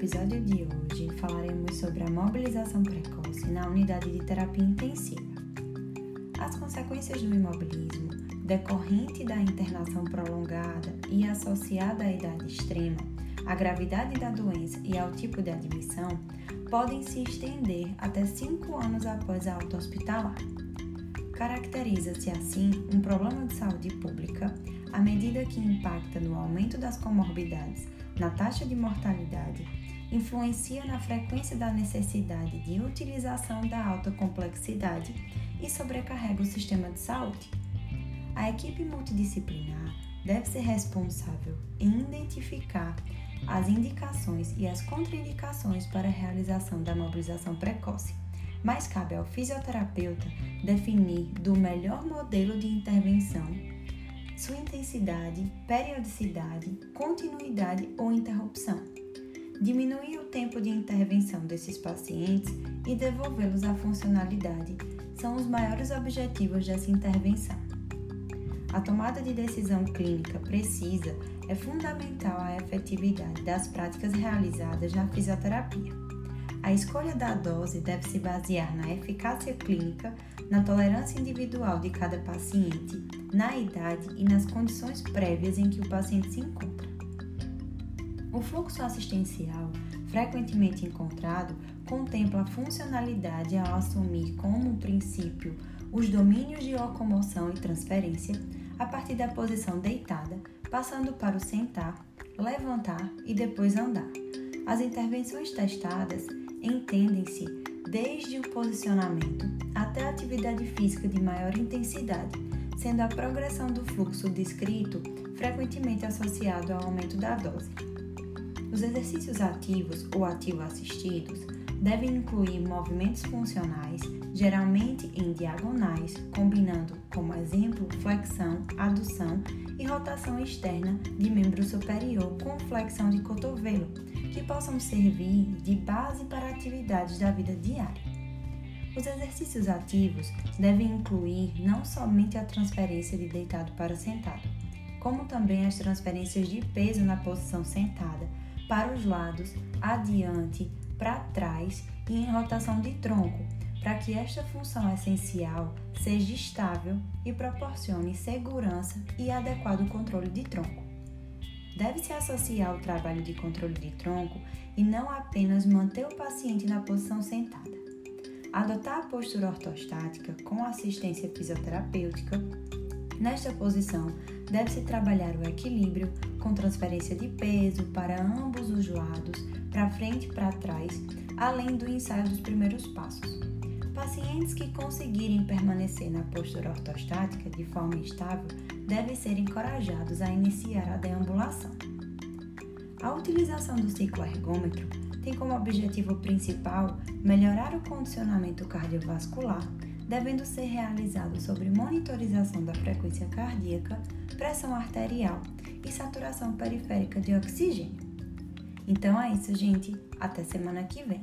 episódio de hoje falaremos sobre a mobilização precoce na unidade de terapia intensiva. As consequências do imobilismo, decorrente da internação prolongada e associada à idade extrema, à gravidade da doença e ao tipo de admissão, podem se estender até 5 anos após a alta hospitalar. Caracteriza-se assim um problema de saúde pública à medida que impacta no aumento das comorbidades na taxa de mortalidade influencia na frequência da necessidade de utilização da alta complexidade e sobrecarrega o sistema de saúde. A equipe multidisciplinar deve ser responsável em identificar as indicações e as contraindicações para a realização da mobilização precoce, mas cabe ao fisioterapeuta definir do melhor modelo de intervenção sua intensidade, periodicidade, continuidade ou interrupção. Diminuir o tempo de intervenção desses pacientes e devolvê-los à funcionalidade são os maiores objetivos dessa intervenção. A tomada de decisão clínica precisa é fundamental à efetividade das práticas realizadas na fisioterapia. A escolha da dose deve se basear na eficácia clínica, na tolerância individual de cada paciente, na idade e nas condições prévias em que o paciente se encontra. O fluxo assistencial, frequentemente encontrado, contempla a funcionalidade ao assumir como princípio os domínios de locomoção e transferência a partir da posição deitada, passando para o sentar, levantar e depois andar. As intervenções testadas entendem-se desde o posicionamento até a atividade física de maior intensidade, sendo a progressão do fluxo descrito frequentemente associado ao aumento da dose. Os exercícios ativos ou ativo-assistidos devem incluir movimentos funcionais, geralmente em diagonais, combinando, como exemplo, flexão, adução e rotação externa de membro superior com flexão de cotovelo, que possam servir de base para atividades da vida diária. Os exercícios ativos devem incluir não somente a transferência de deitado para sentado, como também as transferências de peso na posição sentada, para os lados, adiante, para trás e em rotação de tronco, para que esta função essencial seja estável e proporcione segurança e adequado controle de tronco. Deve-se associar o trabalho de controle de tronco e não apenas manter o paciente na posição sentada. Adotar a postura ortostática com assistência fisioterapêutica. Nesta posição, deve-se trabalhar o equilíbrio com transferência de peso para ambos os lados, para frente e para trás, além do ensaio dos primeiros passos. Pacientes que conseguirem permanecer na postura ortostática de forma estável devem ser encorajados a iniciar a deambulação. A utilização do cicloergômetro tem como objetivo principal melhorar o condicionamento cardiovascular, devendo ser realizado sobre monitorização da frequência cardíaca, pressão arterial e saturação periférica de oxigênio. Então é isso, gente. Até semana que vem.